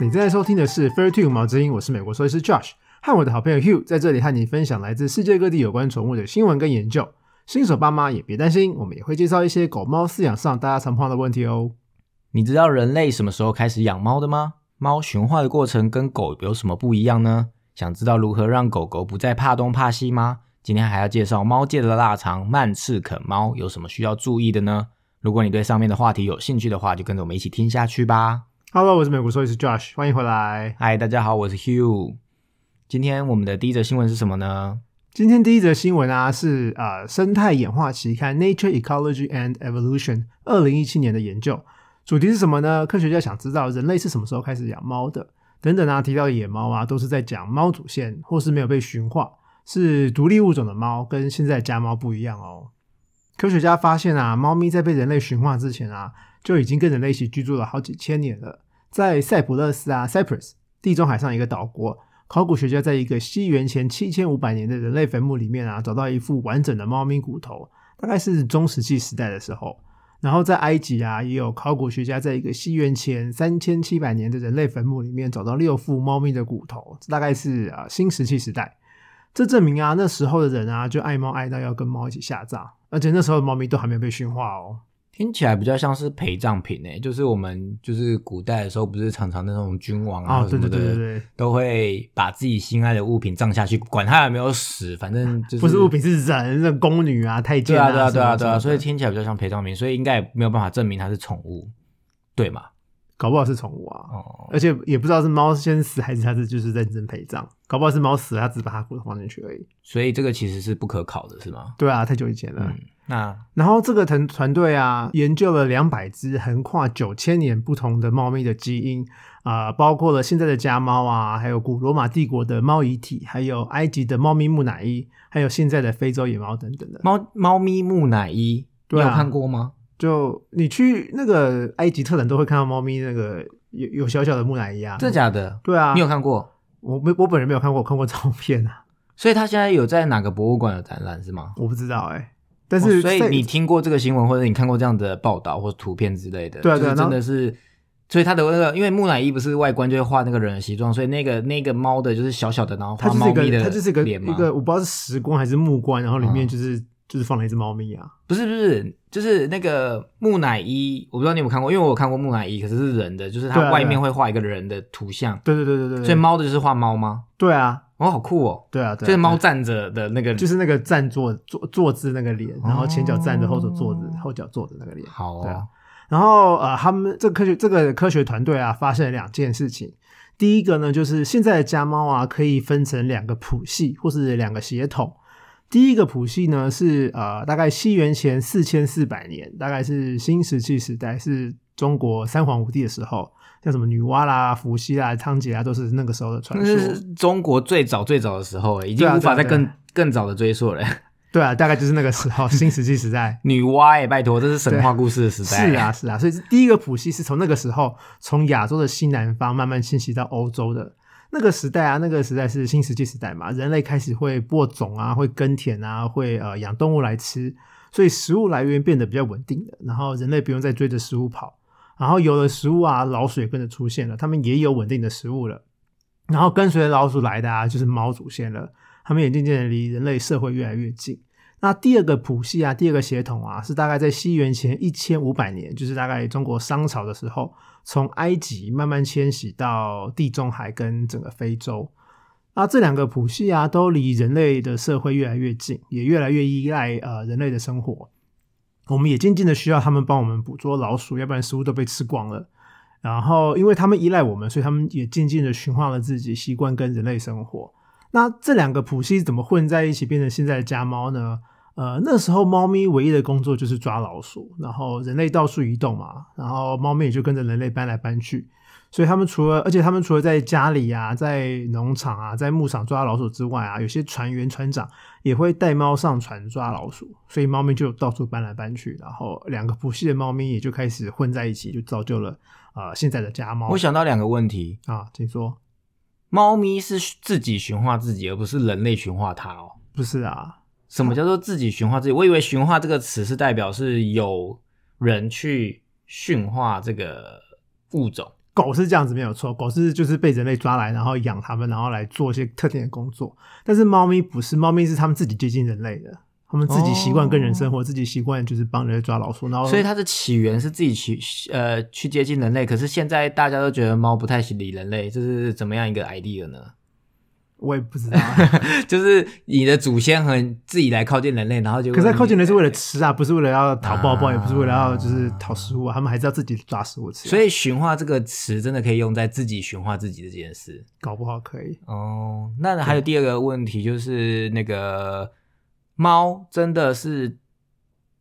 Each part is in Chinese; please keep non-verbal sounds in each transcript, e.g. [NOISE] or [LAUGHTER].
你正在收听的是《Fair Two 毛之音》，我是美国兽医师 Josh，和我的好朋友 Hugh 在这里和你分享来自世界各地有关宠物的新闻跟研究。新手爸妈也别担心，我们也会介绍一些狗猫饲养上大家常碰到的问题哦。你知道人类什么时候开始养猫的吗？猫驯化的过程跟狗有什么不一样呢？想知道如何让狗狗不再怕东怕西吗？今天还要介绍猫界的腊肠曼赤肯猫有什么需要注意的呢？如果你对上面的话题有兴趣的话，就跟着我们一起听下去吧。Hello，我是美国兽医师 Josh，欢迎回来。嗨，大家好，我是 Hugh。今天我们的第一则新闻是什么呢？今天第一则新闻啊，是呃生态演化期刊《Nature Ecology and Evolution》二零一七年的研究，主题是什么呢？科学家想知道人类是什么时候开始养猫的，等等啊，提到野猫啊，都是在讲猫祖先或是没有被驯化，是独立物种的猫，跟现在家猫不一样哦。科学家发现啊，猫咪在被人类驯化之前啊，就已经跟人类一起居住了好几千年了。在塞浦路斯啊 （Cyprus） 地中海上一个岛国，考古学家在一个西元前七千五百年的人类坟墓里面啊，找到一副完整的猫咪骨头，大概是中石器时代的时候。然后在埃及啊，也有考古学家在一个西元前三千七百年的人类坟墓里面找到六副猫咪的骨头，这大概是啊新石器时代。这证明啊，那时候的人啊，就爱猫爱到要跟猫一起下葬，而且那时候的猫咪都还没有被驯化哦。听起来比较像是陪葬品诶，就是我们就是古代的时候，不是常常那种君王啊哦，什么的，对对对对对，都会把自己心爱的物品葬下去，管他有没有死，反正就是不是物品是人，那宫女啊、太监对啊，对啊，对啊，对啊，所以听起来比较像陪葬品，所以应该也没有办法证明它是宠物，对嘛？搞不好是宠物啊。哦，而且也不知道是猫先死还是它是就是认真陪葬，搞不好是猫死了，它只把它骨头放进去而已。所以这个其实是不可考的，是吗？对啊，太久以前了。嗯，那然后这个团团队啊，研究了两百只横跨九千年不同的猫咪的基因啊、包括了现在的家猫啊，还有古罗马帝国的猫遗体，还有埃及的猫咪木乃伊，还有现在的非洲野猫等等的。猫猫咪木乃伊，对啊你有看过吗？就你去那个埃及特展都会看到猫咪那个有有小小的木乃伊啊。真的假的？对啊，你有看过？我没我本人没有看过，我看过照片啊，所以他现在有在哪个博物馆有展览是吗？我不知道哎、但是、哦所以你听过这个新闻，或者你看过这样的报道或图片之类的，对啊对啊真的是。所以他的那个，因为木乃伊不是外观就会画那个人的形状，所以那个那个猫的就是小小的，然后它就是一个画猫咪的它就是一个脸嘛一个我不知道是石棺还是木棺，然后里面嗯就是、就是放了一只猫咪啊。不是不是，就是那个木乃伊，我不知道你有没有看过，因为我有看过木乃伊，可是是人的，就是它外面会画一个人的图像，对对对对对对，所以猫的就是画猫吗？对啊哦，好酷哦！对啊对啊，就是猫站着的那个，就是那个站坐坐坐姿那个脸，然后前脚站着，哦后手坐着，后脚坐着那个脸。好对啊哦，然后呃，他们这个科学这个科学团队啊，发现了两件事情。第一个呢，就是现在的家猫啊，可以分成两个谱系或是两个血统。第一个谱系呢是呃，大概西元前四千四百年，大概是新石器时代，是中国三皇五帝的时候，像什么女娲啦、伏羲啦、仓颉啊，都是那个时候的传那说。是中国最早最早的时候，已经无法再更更早的追溯了。对啊，大概就是那个时候，新石器时代。[LAUGHS] 女娲哎，拜托，这是神话故事的时代。是啊，，是啊，所以第一个谱系是从那个时候从亚洲的西南方慢慢迁徙到欧洲的那个时代啊，那个时代是新石器时代嘛，人类开始会播种啊，会耕田啊，会呃养动物来吃，所以食物来源变得比较稳定的，然后人类不用再追着食物跑，然后有了食物啊，老鼠也跟着出现了，他们也有稳定的食物了，然后跟随老鼠来的啊，就是猫祖先了，他们也渐渐的离人类社会越来越近。那第二个谱系啊，第二个血统啊，是大概在西元前一千五百年，就是大概中国商朝的时候，从埃及慢慢迁徙到地中海跟整个非洲。那这两个谱系啊，都离人类的社会越来越近，也越来越依赖呃人类的生活。我们也渐渐的需要他们帮我们捕捉老鼠，要不然食物都被吃光了。然后，因为他们依赖我们，所以他们也渐渐的驯化了自己，习惯跟人类生活。那这两个谱系怎么混在一起，变成现在的家猫呢？呃，那时候猫咪唯一的工作就是抓老鼠，然后人类到处移动嘛，然后猫咪也就跟着人类搬来搬去。所以他们除了，而且他们除了在家里啊，在农场啊，在牧场抓老鼠之外啊，有些船员、船长也会带猫上船抓老鼠，所以猫咪就到处搬来搬去，然后两个谱系的猫咪也就开始混在一起，就造就了呃现在的家猫。我想到两个问题：啊，请说，猫咪是自己驯化自己，而不是人类驯化它哦。不是啊，什么叫做自己驯化自己？我以为驯化这个词是代表是有人去驯化这个物种。狗是这样子没有错，狗是就是被人类抓来，然后养它们，然后来做一些特定的工作。但是猫咪不是，猫咪是它们自己接近人类的，它们自己习惯跟人生活，自己习惯就是帮人类抓老鼠。然后，所以它的起源是自己去呃去接近人类，可是现在大家都觉得猫不太理人类，这是怎么样一个 idea 呢？我也不知道，[LAUGHS] 就是你的祖先很自己来靠近人类，然后就可是靠近人是为了吃啊，不是为了要讨抱抱，也不是为了要就是讨食物，啊他们还是要自己抓食物吃。所以驯化这个词真的可以用在自己驯化自己的这件事，搞不好可以哦。那还有第二个问题就是那个猫真的是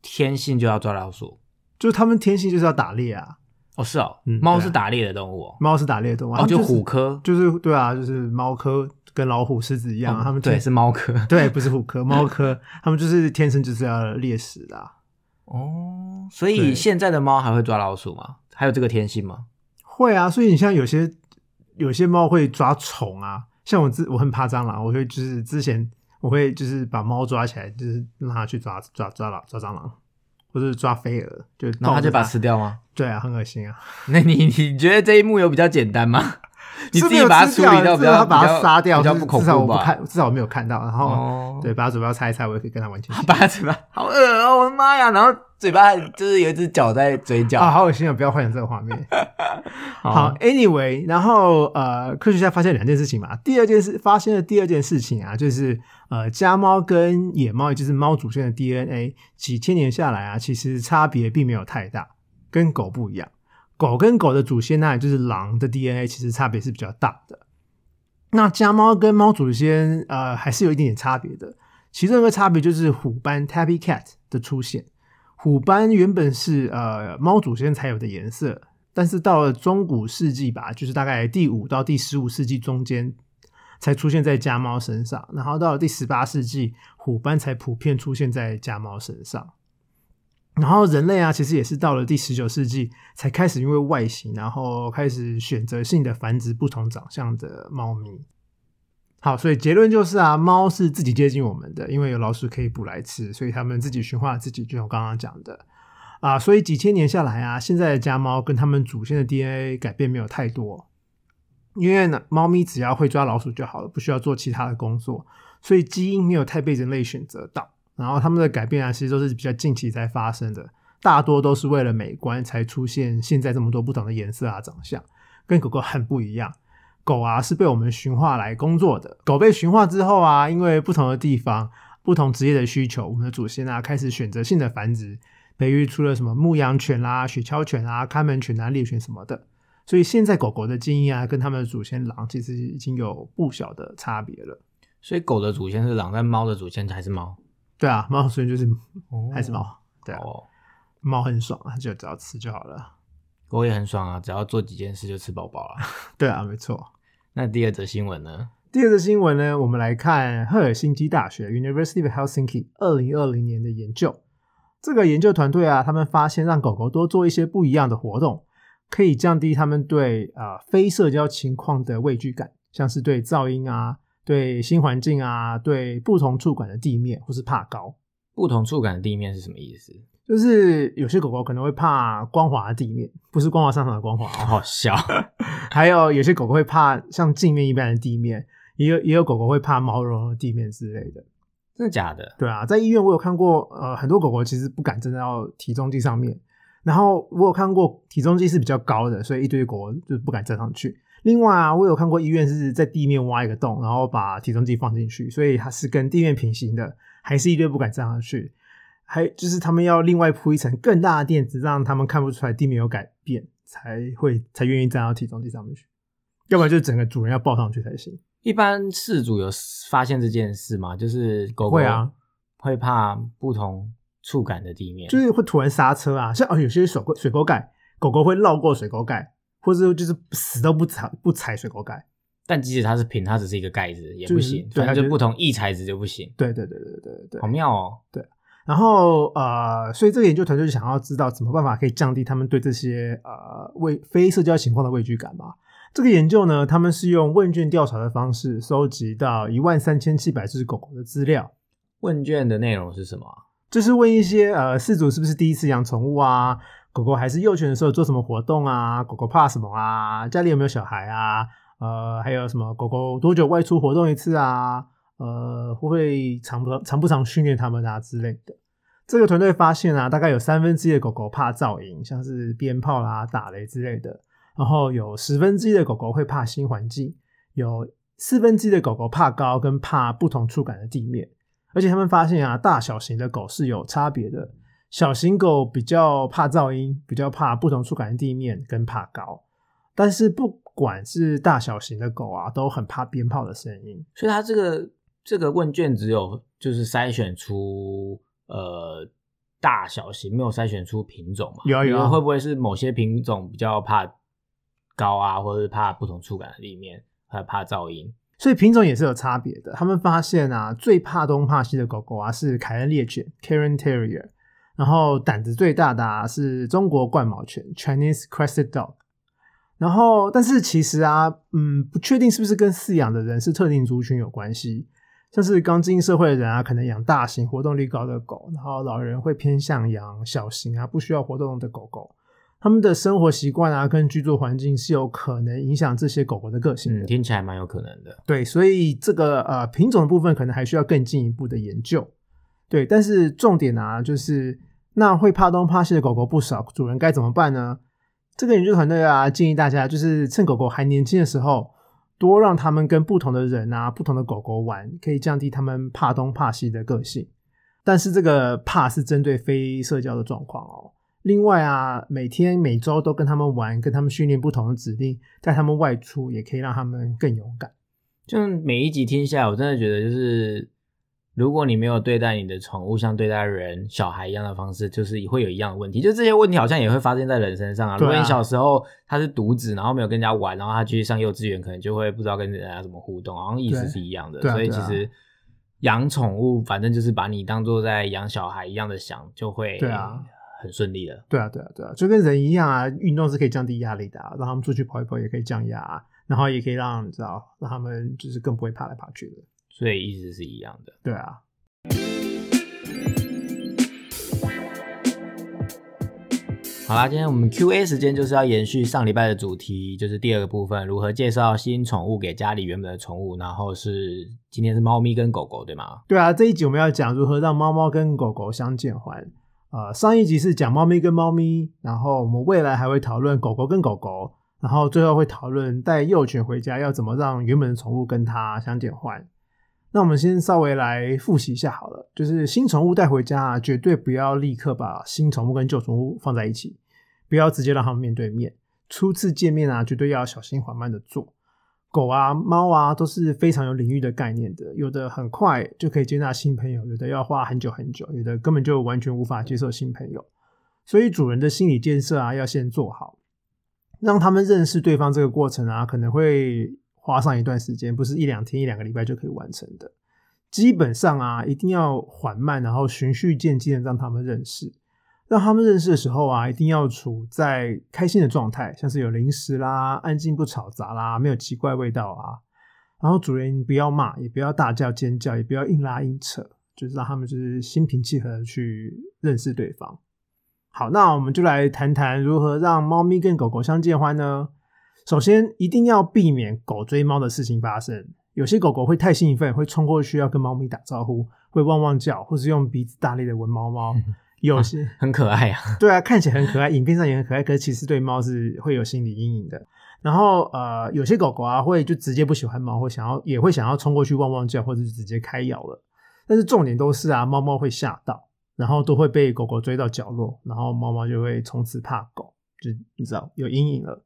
天性就要抓老鼠，就是他们天性就是要打猎啊。哦，是哦，猫是打猎的动物哦，猫是打猎动物，哦，就虎科，就是对啊，就是猫科。跟老虎、狮子一样，他们对是猫科，[LAUGHS] 对不是虎科，猫科，[LAUGHS] 他们就是天生就是要猎食的。哦，所以现在的猫还会抓老鼠吗？还有这个天性吗？会啊，所以你像有些有些猫会抓虫啊，像我自我很怕蟑螂，我会就是之前我会就是把猫抓起来，就是让它去抓抓抓老抓蟑螂，或者抓飞蛾，就然后它就把它吃掉吗？对啊，很恶心啊。[LAUGHS] 那你你觉得这一幕有比较简单吗？[LAUGHS] 你自己把它处理掉，不要把它杀掉，比较不恐怖吧？至少我没有看到。然后，对，把它嘴巴拆一拆，我也可以跟它完全。把它嘴巴，好恶哦！我的妈呀！然后嘴巴就是有一只脚在嘴角啊，好恶心啊！不要幻想这个画面。[LAUGHS] 好，Anyway，然后呃，科学家发现两件事情嘛。第二件事，发现的第二件事情啊，就是呃，家猫跟野猫，也就是猫祖先的 DNA，几千年下来啊，其实差别并没有太大，跟狗不一样。狗跟狗的祖先那也就是狼的 DNA，其实差别是比较大的。那家猫跟猫祖先，呃，还是有一点点差别的。其中一个差别就是虎斑 （tabby cat） 的出现。虎斑原本是呃猫祖先才有的颜色，但是到了中古世纪吧，就是大概第五到第十五世纪中间，才出现在家猫身上。然后到了第十八世纪，虎斑才普遍出现在家猫身上。然后人类啊，其实也是到了第十九世纪才开始因为外形，然后开始选择性的繁殖不同长相的猫咪。好，所以结论就是啊，猫是自己接近我们的，因为有老鼠可以捕来吃，所以他们自己驯化自己，就像我刚刚讲的啊。所以几千年下来啊，现在的家猫跟他们祖先的 DNA 改变没有太多，因为呢，猫咪只要会抓老鼠就好了，不需要做其他的工作，所以基因没有太被人类选择到。然后它们的改变啊，其实都是比较近期才发生的，大多都是为了美观才出现现在这么多不同的颜色啊、长相，跟狗狗很不一样。狗啊是被我们驯化来工作的，狗被驯化之后啊，因为不同的地方、不同职业的需求，我们的祖先啊开始选择性的繁殖，培育出了什么牧羊犬啦、雪橇犬啊、看门犬啊、猎犬什么的。所以现在狗狗的基因啊，跟他们的祖先狼其实已经有不小的差别了。所以狗的祖先是狼，但猫的祖先才是猫。对啊，猫所以就是还是猫，对啊，猫很爽啊，就只要吃就好了。狗也很爽啊，只要做几件事就吃饱饱了。[LAUGHS] 对啊，没错。那第二则新闻呢？第二则新闻呢，我们来看赫尔辛基大学 University of Helsinki 二零二零年的研究。这个研究团队啊，他们发现让狗狗多做一些不一样的活动，可以降低他们对啊非社交情况的畏惧感，像是对噪音啊。对新环境啊，对不同触感的地面，或是怕高。不同触感的地面是什么意思？就是有些狗狗可能会怕光滑的地面，不是光滑上场的光滑，好笑。[LAUGHS] 还有有些狗狗会怕像镜面一般的地面，也有也有狗狗会怕毛茸茸的地面之类的。真的假的？对啊，在医院我有看过，呃，很多狗狗其实不敢站到体重计上面，然后我有看过体重计是比较高的，所以一堆狗狗就不敢站上去。另外啊，我有看过医院是在地面挖一个洞，然后把体重计放进去，所以它是跟地面平行的，还是一堆不敢站上去，还就是他们要另外铺一层更大的垫子，让他们看不出来地面有改变，才会才愿意站到体重计上面去，要不然就整个主人要抱上去才行。一般饲主有发现这件事吗？就是狗狗会啊，会怕不同触感的地面，就是会突然刹车啊，像哦有些水沟水沟盖，狗狗会绕过水沟盖。或者就是死都不踩不踩水沟盖，但即使它是平，它只是一个盖子也不行，对，它就不同异材质就不行。对对对对对对，好妙哦。对，然后呃，所以这个研究团队就想要知道怎么办法可以降低他们对这些呃畏非社交情况的畏惧感嘛？这个研究呢，他们是用问卷调查的方式收集到一万三千七百只狗狗的资料。问卷的内容是什么？就是问一些呃，饲主是不是第一次养宠物啊？狗狗还是幼犬的时候做什么活动啊？狗狗怕什么啊？家里有没有小孩啊？呃，还有什么狗狗多久外出活动一次啊？呃，会不会常不常不常训练它们啊之类的？这个团队发现啊，大概有三分之一的狗狗怕噪音，像是鞭炮啦、打雷之类的。然后有十分之一的狗狗会怕新环境，有四分之一的狗狗怕高跟怕不同触感的地面。而且他们发现啊，大小型的狗是有差别的。小型狗比较怕噪音，比较怕不同触感的地面，跟怕高。但是不管是大小型的狗啊，都很怕鞭炮的声音。所以它这个这个问卷只有就是筛选出呃大小型，没有筛选出品种嘛？有啊有啊会不会是某些品种比较怕高啊，或者是怕不同触感的地面，还怕噪音？所以品种也是有差别的。他们发现啊，最怕东怕西的狗狗啊是凯恩猎犬 （Karen Terrier），然后胆子最大的啊是中国冠毛犬 （Chinese Crested Dog）。然后，但是其实啊，嗯，不确定是不是跟饲养的人是特定族群有关系。像是刚进社会的人啊，可能养大型、活动力高的狗；然后老人会偏向养小型啊、不需要活动的狗狗。他们的生活习惯啊，跟居住环境是有可能影响这些狗狗的个性的。嗯，听起来蛮有可能的。对，所以这个呃品种的部分可能还需要更进一步的研究。对，但是重点啊，就是那会怕东怕西的狗狗不少，主人该怎么办呢？这个研究团队啊，建议大家就是趁狗狗还年轻的时候，多让他们跟不同的人啊、不同的狗狗玩，可以降低他们怕东怕西的个性。但是这个怕是针对非社交的状况哦。另外啊，每天每周都跟他们玩，跟他们训练不同的指令，带他们外出，也可以让他们更勇敢。就每一集听下来，我真的觉得就是，如果你没有对待你的宠物像对待人、小孩一样的方式，就是会有一样的问题。就这些问题好像也会发生在人身上啊。如果你小时候他是独子，然后没有跟人家玩，然后他去上幼稚园，可能就会不知道跟人家怎么互动，好像意思是一样的。所以其实养宠物，反正就是把你当做在养小孩一样的想，就会对啊很顺利了。对啊，对啊，对啊，就跟人一样啊，运动是可以降低压力的、啊，让他们出去跑一跑也可以降压、啊，然后也可以让你知道，让他们就是更不会爬来爬去的。所以意思是一样的。对啊，好啦，今天我们 Q&A 时间就是要延续上礼拜的主题，就是第二个部分，如何介绍新宠物给家里原本的宠物。然后是今天是猫咪跟狗狗，对吗？对啊，这一集我们要讲如何让猫猫跟狗狗相见欢。呃，上一集是讲猫咪跟猫咪，然后我们未来还会讨论狗狗跟狗狗，然后最后会讨论带幼犬回家要怎么让原本的宠物跟它相见欢。那我们先稍微来复习一下好了，就是新宠物带回家啊，绝对不要立刻把新宠物跟旧宠物放在一起，不要直接让它们面对面。初次见面啊，绝对要小心缓慢的做。狗啊、猫啊都是非常有领域的概念的，有的很快就可以接纳新朋友，有的要花很久很久，有的根本就完全无法接受新朋友。所以主人的心理建设啊，要先做好，让他们认识对方这个过程啊，可能会花上一段时间，不是一两天、一两个礼拜就可以完成的。基本上啊，一定要缓慢，然后循序渐进的让他们认识。让他们认识的时候啊，一定要处在开心的状态，像是有零食啦、安静不吵杂啦、没有奇怪味道啊。然后主人不要骂，也不要大叫尖叫，也不要硬拉硬扯，就是让他们就是心平气和的去认识对方。好，那我们就来谈谈如何让猫咪跟狗狗相见欢呢？首先，一定要避免狗追猫的事情发生。有些狗狗会太兴奋，会冲过去要跟猫咪打招呼，会汪汪叫，或是用鼻子大力的闻猫猫。[LAUGHS] 有些很可爱啊。对啊，看起来很可爱，影片上也很可爱，可是其实对猫是会有心理阴影的。然后呃，有些狗狗啊会就直接不喜欢猫，或想要也会想要冲过去汪汪叫，或者是直接开咬了。但是重点都是啊，猫猫会吓到，然后都会被狗狗追到角落，然后猫猫就会从此怕狗，就你知道有阴影了。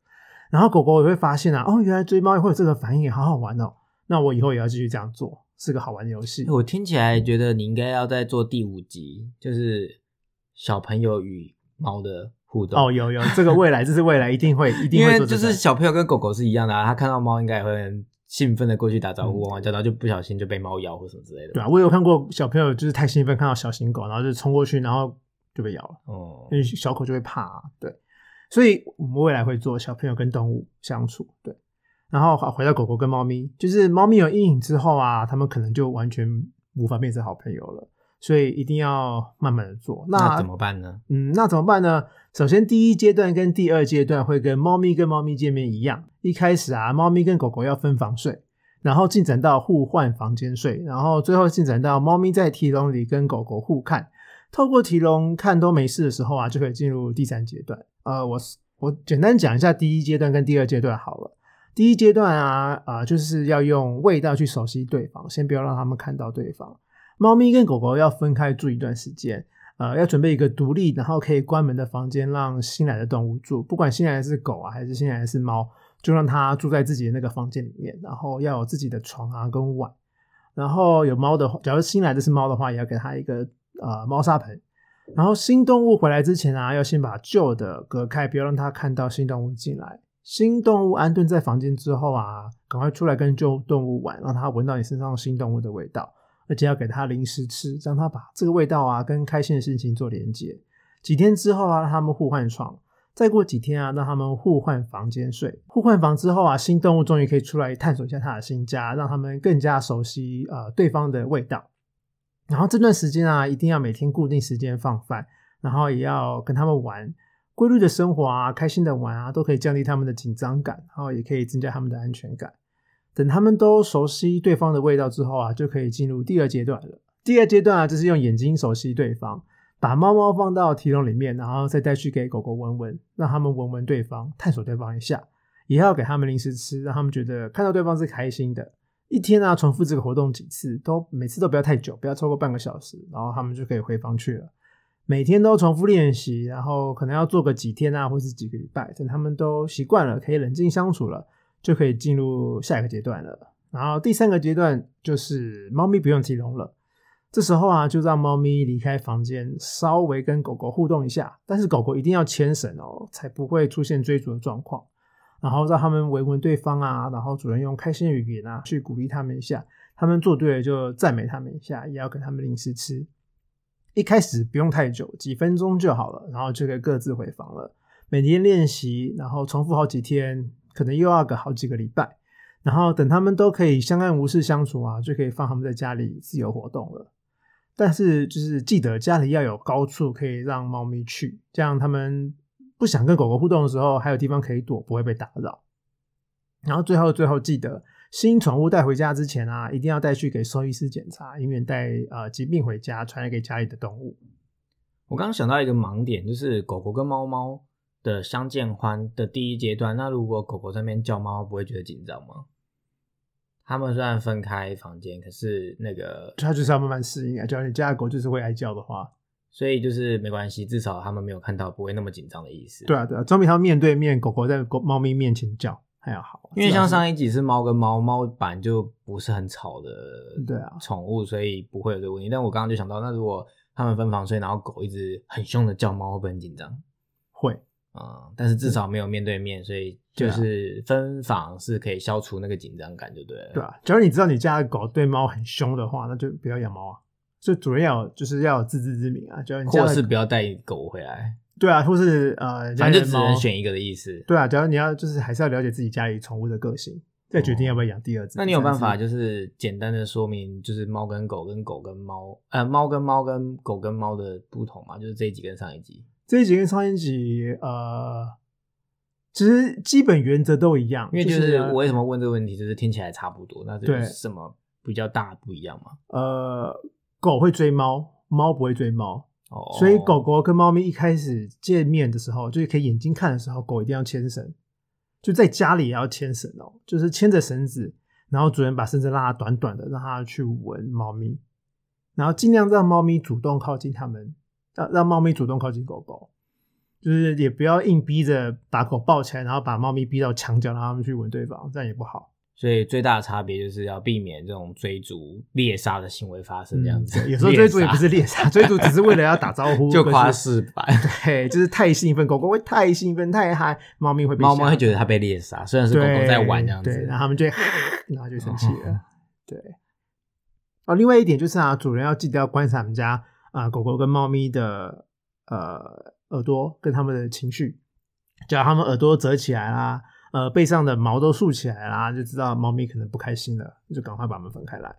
然后狗狗也会发现啊，哦，原来追猫也会有这个反应，好好玩哦。那我以后也要继续这样做，是个好玩的游戏。我听起来觉得你应该要再做第五集，就是小朋友与猫的互动。哦，有有，这个未来，这是未来一定会 [LAUGHS] 一定会做这个。是小朋友跟狗狗是一样的啊，他看到猫应该也会很兴奋的过去打招呼、汪汪叫，然后就不小心就被猫咬或什么之类的。嗯对啊，我有看过小朋友就是太兴奋看到小型狗，然后就冲过去，然后就被咬了，哦因为小狗就会怕、啊。对，所以我们未来会做小朋友跟动物相处。对，然后好回到狗狗跟猫咪，就是猫咪有阴影之后啊，它们可能就完全无法变成好朋友了。所以一定要慢慢的做。那怎么办呢？嗯，那怎么办呢？首先，第一阶段跟第二阶段会跟猫咪跟猫咪见面一样，一开始啊，猫咪跟狗狗要分房睡，然后进展到互换房间睡，然后最后进展到猫咪在提笼里跟狗狗互看，透过提笼看都没事的时候啊，就可以进入第三阶段。呃，我我简单讲一下第一阶段跟第二阶段好了。第一阶段啊，啊，就是要用味道去熟悉对方，先不要让他们看到对方。猫咪跟狗狗要分开住一段时间。呃，要准备一个独立，然后可以关门的房间，让新来的动物住。不管新来的是狗啊，还是新来的是猫，就让它住在自己的那个房间里面。然后要有自己的床啊，跟碗。然后有猫的话，假如新来的是猫的话，也要给它一个呃猫砂盆。然后新动物回来之前啊，要先把旧的隔开，不要让它看到新动物进来。新动物安顿在房间之后啊，赶快出来跟旧动物玩，让它闻到你身上新动物的味道。而且要给它零食吃，让它把这个味道啊跟开心的事情做连接。几天之后啊，让他们互换床。再过几天啊，让他们互换房间睡。互换房之后啊，新动物终于可以出来探索一下它的新家，让他们更加熟悉呃对方的味道。然后这段时间啊，一定要每天固定时间放饭，然后也要跟他们玩，规律的生活啊，开心的玩啊，都可以降低他们的紧张感，然后也可以增加他们的安全感。等他们都熟悉对方的味道之后啊，就可以进入第二阶段了。第二阶段啊，就是用眼睛熟悉对方，把猫猫放到提笼里面，然后再带去给狗狗闻闻，让他们闻闻对方，探索对方一下。也要给他们零食吃，让他们觉得看到对方是开心的。一天啊，重复这个活动几次，都每次都不要太久，不要超过半个小时，然后他们就可以回房去了。每天都重复练习，然后可能要做个几天啊，或是几个礼拜，等他们都习惯了，可以冷静相处了。就可以进入下一个阶段了。然后第三个阶段就是猫咪不用提笼了，这时候啊，就让猫咪离开房间，稍微跟狗狗互动一下。但是狗狗一定要牵绳哦，才不会出现追逐的状况。然后让他们闻闻对方啊，然后主人用开心的语言啊去鼓励他们一下。他们做对了就赞美他们一下，也要给他们零食吃。一开始不用太久，几分钟就好了，然后就可以各自回房了。每天练习，然后重复好几天。可能又要个好几个礼拜，然后等他们都可以相安无事相处啊，就可以放他们在家里自由活动了。但是就是记得家里要有高处可以让猫咪去，这样他们不想跟狗狗互动的时候，还有地方可以躲，不会被打扰。然后最后最后记得，新宠物带回家之前啊，一定要带去给兽医师检查，以免带呃疾病回家传染给家里的动物。我刚刚想到一个盲点，就是狗狗跟猫猫。的相见欢的第一阶段，那如果狗狗在那边叫，猫猫不会觉得紧张吗？他们虽然分开房间，可是那个它就是要慢慢适应啊。假如你家的狗就是会爱叫的话，所以就是没关系，至少他们没有看到，不会那么紧张的意思。对啊，对啊，总比它面对面狗狗在狗猫咪面前叫还要好。因为像上一集是猫跟猫，猫版就不是很吵的，对啊，宠物，所以不会有这个问题。但我刚刚就想到，那如果他们分房睡，然后狗一直很凶的叫，猫会不会很紧张？会。啊，但是至少没有面对面，所以就是分房是可以消除那个紧张感，就对了。对啊，假如你知道你家的狗对猫很凶的话，那就不要养猫啊。所以主人要就是要有自知之明啊，假如你或是不要带狗回来。对啊，或是呃，反正就只能选一个的意思。对啊，假如你要就是还是要了解自己家里宠物的个性，再决定要不要养第二只。那你有办法就是简单的说明，就是猫跟狗跟狗跟猫，呃，猫跟猫跟狗跟猫的不同吗？就是这一集跟上一集。这一集跟上一集，呃，其实基本原则都一样。因为就是我为什么问这个问题，就是听起来差不多，那是什么比较大不一样吗？呃，狗会追猫，猫不会追猫。哦，所以狗狗跟猫咪一开始见面的时候，就是可以眼睛看的时候，狗一定要牵绳，就在家里也要牵绳哦，就是牵着绳子，然后主人把绳子拉短短的，让它去闻猫咪，然后尽量让猫咪主动靠近它们。让让猫咪主动靠近狗狗，就是也不要硬逼着把狗抱起来，然后把猫咪逼到墙角，让它们去闻对方，这样也不好。所以最大的差别就是要避免这种追逐猎杀的行为发生，这样子。有时候追逐也不是猎杀，追逐只是为了要打招呼，[LAUGHS] 就夸示版。对，就是太兴奋，狗狗会太兴奋太嗨，猫咪会猫猫会觉得它被猎杀，虽然是狗狗在玩这样子，然后它们就 [LAUGHS] 然后就生气了。[LAUGHS] 对。哦，另外一点就是啊，主人要记得要观察我们家。啊，狗狗跟猫咪的呃耳朵跟它们的情绪，只要它们耳朵折起来啦，呃，背上的毛都竖起来啦，就知道猫咪可能不开心了，就赶快把门分开来，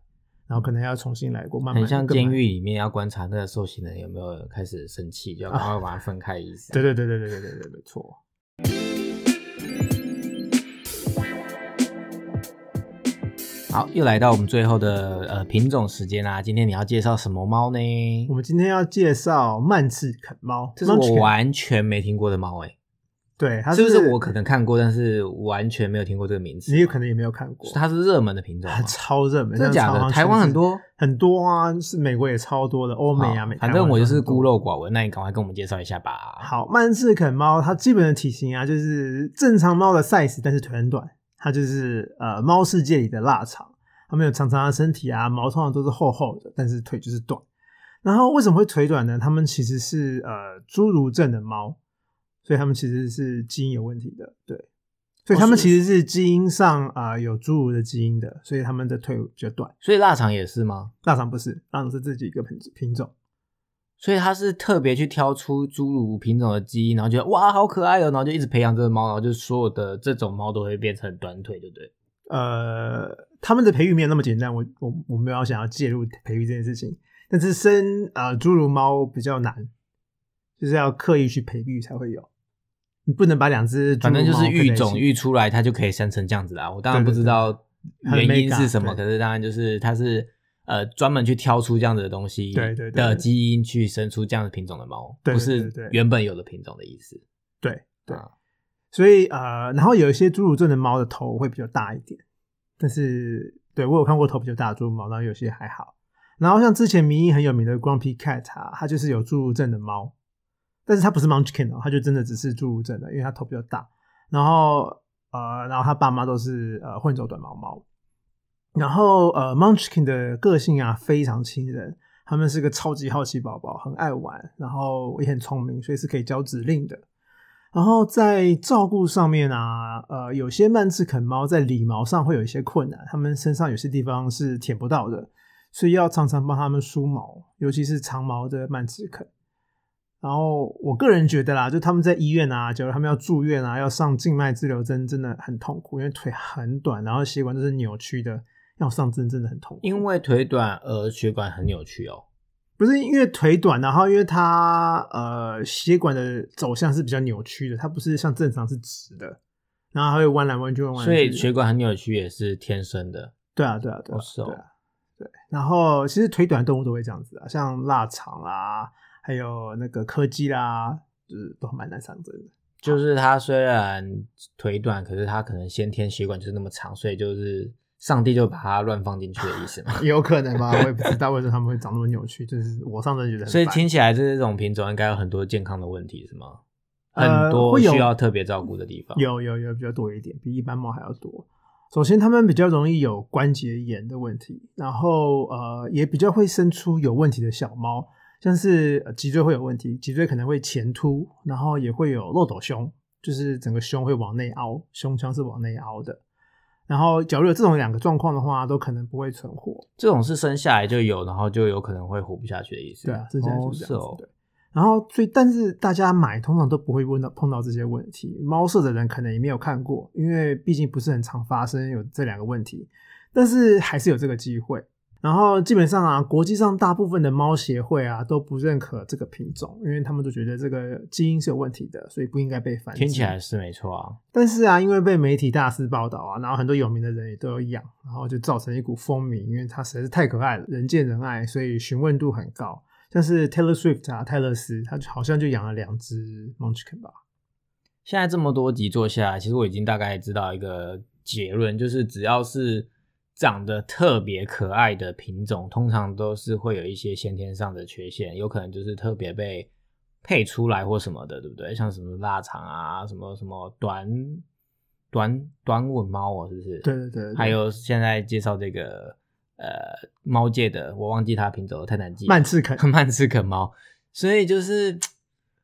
然后可能要重新来过，慢慢。很像监狱里面要观察那个受刑人有没有开始生气，就要赶快把它分开意思。[LAUGHS] 对对对对对对对对，没错。好，又来到我们最后的呃品种时间啦，今天你要介绍什么猫呢？我们今天要介绍曼赤肯猫，这是我完全没听过的猫哎。对，它是不是我可能看过，但是完全没有听过这个名字你？有可能也没有看过，它是热门的品种它？超热门，真的假的？台湾很多，很多啊，是美国也超多的，欧美啊，反正我就是孤陋。寡闻，那你赶快跟我们介绍一下吧。好，曼氏肯猫它基本的体型啊，就是正常猫的 size，但是腿很短，它就是呃猫世界里的腊肠。它们有长长的身体啊，毛通常都是厚厚的，但是腿就是短。然后为什么会腿短呢？它们其实是呃侏儒症的猫，所以他们其实是基因有问题的，对。所以他们其实是基因上啊、呃有侏儒的基因的，所以他们的腿比较短。所以腊肠也是吗？腊肠不是，腊肠是自己一个品品种。所以他是特别去挑出侏儒品种的基因，然后觉得哇好可爱哦，然后就一直培养这个猫，然后就所有的这种猫都会变成短腿，对不对？呃，他们的培育没有那么简单，我我我没有想要介入培育这件事情，但是生呃侏儒猫比较难，就是要刻意去培育才会有，你不能把两只反正就是育种育出来，它就可以生成这样子啦。我当然不知道原因是什么，可是当然就是它是呃专门去挑出这样子的东西对对对。的基因去生出这样的品种的猫，不是原本有的品种的意思。对对，啊。所以呃，然后有一些侏儒症的猫的头会比较大一点，但是对我有看过头比较大的侏儒猫，然后有些还好。然后像之前迷音很有名的 Grumpy Cat 啊，它就是有侏儒症的猫，但是它不是 Munchkin 哦，它就真的只是侏儒症的，因为它头比较大。然后呃，然后他爸妈都是呃混种短毛猫。然后呃，Munchkin 的个性啊非常亲人，他们是个超级好奇宝宝，很爱玩，然后也很聪明，所以是可以教指令的。然后在照顾上面啊，呃，有些曼赤肯猫在理毛上会有一些困难，它们身上有些地方是舔不到的，所以要常常帮它们梳毛，尤其是长毛的曼赤肯。然后我个人觉得啦，就他们在医院啊，假如他们要住院啊，要上静脉支流针，真的很痛苦，因为腿很短，然后血管都是扭曲的，要上针真的很痛苦。因为腿短而血管很扭曲哦。不是因为腿短，然后因为它呃血管的走向是比较扭曲的，它不是像正常是直的，然后它会弯来弯去，弯来弯去。所以血管很扭曲也是天生的。对啊，对啊，对啊，哦是哦对啊，对。然后其实腿短的动物都会这样子啊，像腊肠啦，还有那个柯基啦，就是都蛮难上阵的。就是它虽然腿短，可是它可能先天血管就是那么长，所以就是上帝就把它乱放进去的意思嘛。[LAUGHS] 有可能吧，我也不知道 [LAUGHS] 为什么他们会长那么扭曲，就是我上阵觉得所以烦听起来这种品种应该有很多健康的问题，是吗？呃很多需要特别照顾的地方。有有有比较多一点，比一般猫还要多。首先，它们比较容易有关节炎的问题，然后呃，也比较会生出有问题的小猫，像是呃脊椎会有问题，脊椎可能会前凸，然后也会有漏斗胸，就是整个胸会往内凹，胸腔是往内凹的。然后，假如有这种两个状况的话，都可能不会存活。这种是生下来就有，然后就有可能会活不下去的意思。对啊，生下来哦就是这样子。哦。对。然后，所以但是大家买通常都不会问到碰到这些问题，猫舍的人可能也没有看过，因为毕竟不是很常发生有这两个问题，但是还是有这个机会。然后基本上啊，国际上大部分的猫协会啊都不认可这个品种，因为他们都觉得这个基因是有问题的，所以不应该被繁殖。听起来是没错啊。但是啊，因为被媒体大肆报道啊，然后很多有名的人也都有养，然后就造成一股风靡，因为它实在是太可爱了，人见人爱，所以询问度很高。像是 Taylor Swift 啊，泰勒斯，他好像就养了两只 Munchkin 吧。现在这么多集做下来，其实我已经大概知道一个结论，就是只要是长得特别可爱的品种，通常都是会有一些先天上的缺陷，有可能就是特别被配出来或什么的，对不对？像什么腊肠啊，什么什么短短短吻猫哦，是不是？对对对对还有现在介绍这个呃猫界的，我忘记它品种了，太难记了。曼赤肯，[LAUGHS] 曼赤肯猫，所以就是，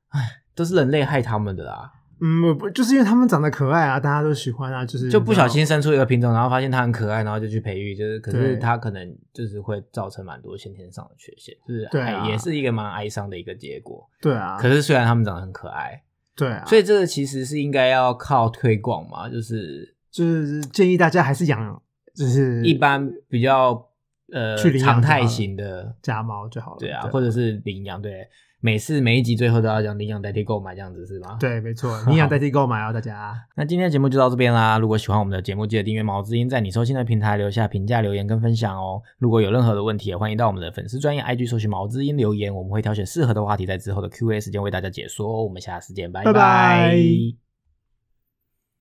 唉，都是人类害他们的啦。嗯，不，就是因为他们长得可爱啊，大家都喜欢啊，就是就不小心生出一个品种，然后发现它很可爱，然后就去培育，就是可是它可能就是会造成蛮多先天上的缺陷，就是对也是一个蛮哀伤的一个结果。对啊，可是虽然它们长得很可爱，对啊，所以这个其实是应该要靠推广嘛，就是就是建议大家还是养，就是一般比较呃去常态型的，家猫就好了。对啊，或者是领养，对，每次每一集最后都要讲领养代替购买这样子是吗？。对，没错，领养代替购买哦，大家。[LAUGHS] 那今天的节目就到这边啦。如果喜欢我们的节目，记得订阅毛之音，在你收听的平台留下评价、留言跟分享哦。如果有任何的问题，也欢迎到我们的粉丝专业 IG 搜寻毛之音留言，我们会挑选适合的话题，在之后的 Q&A 时间为大家解说哦。我们下次见，拜拜拜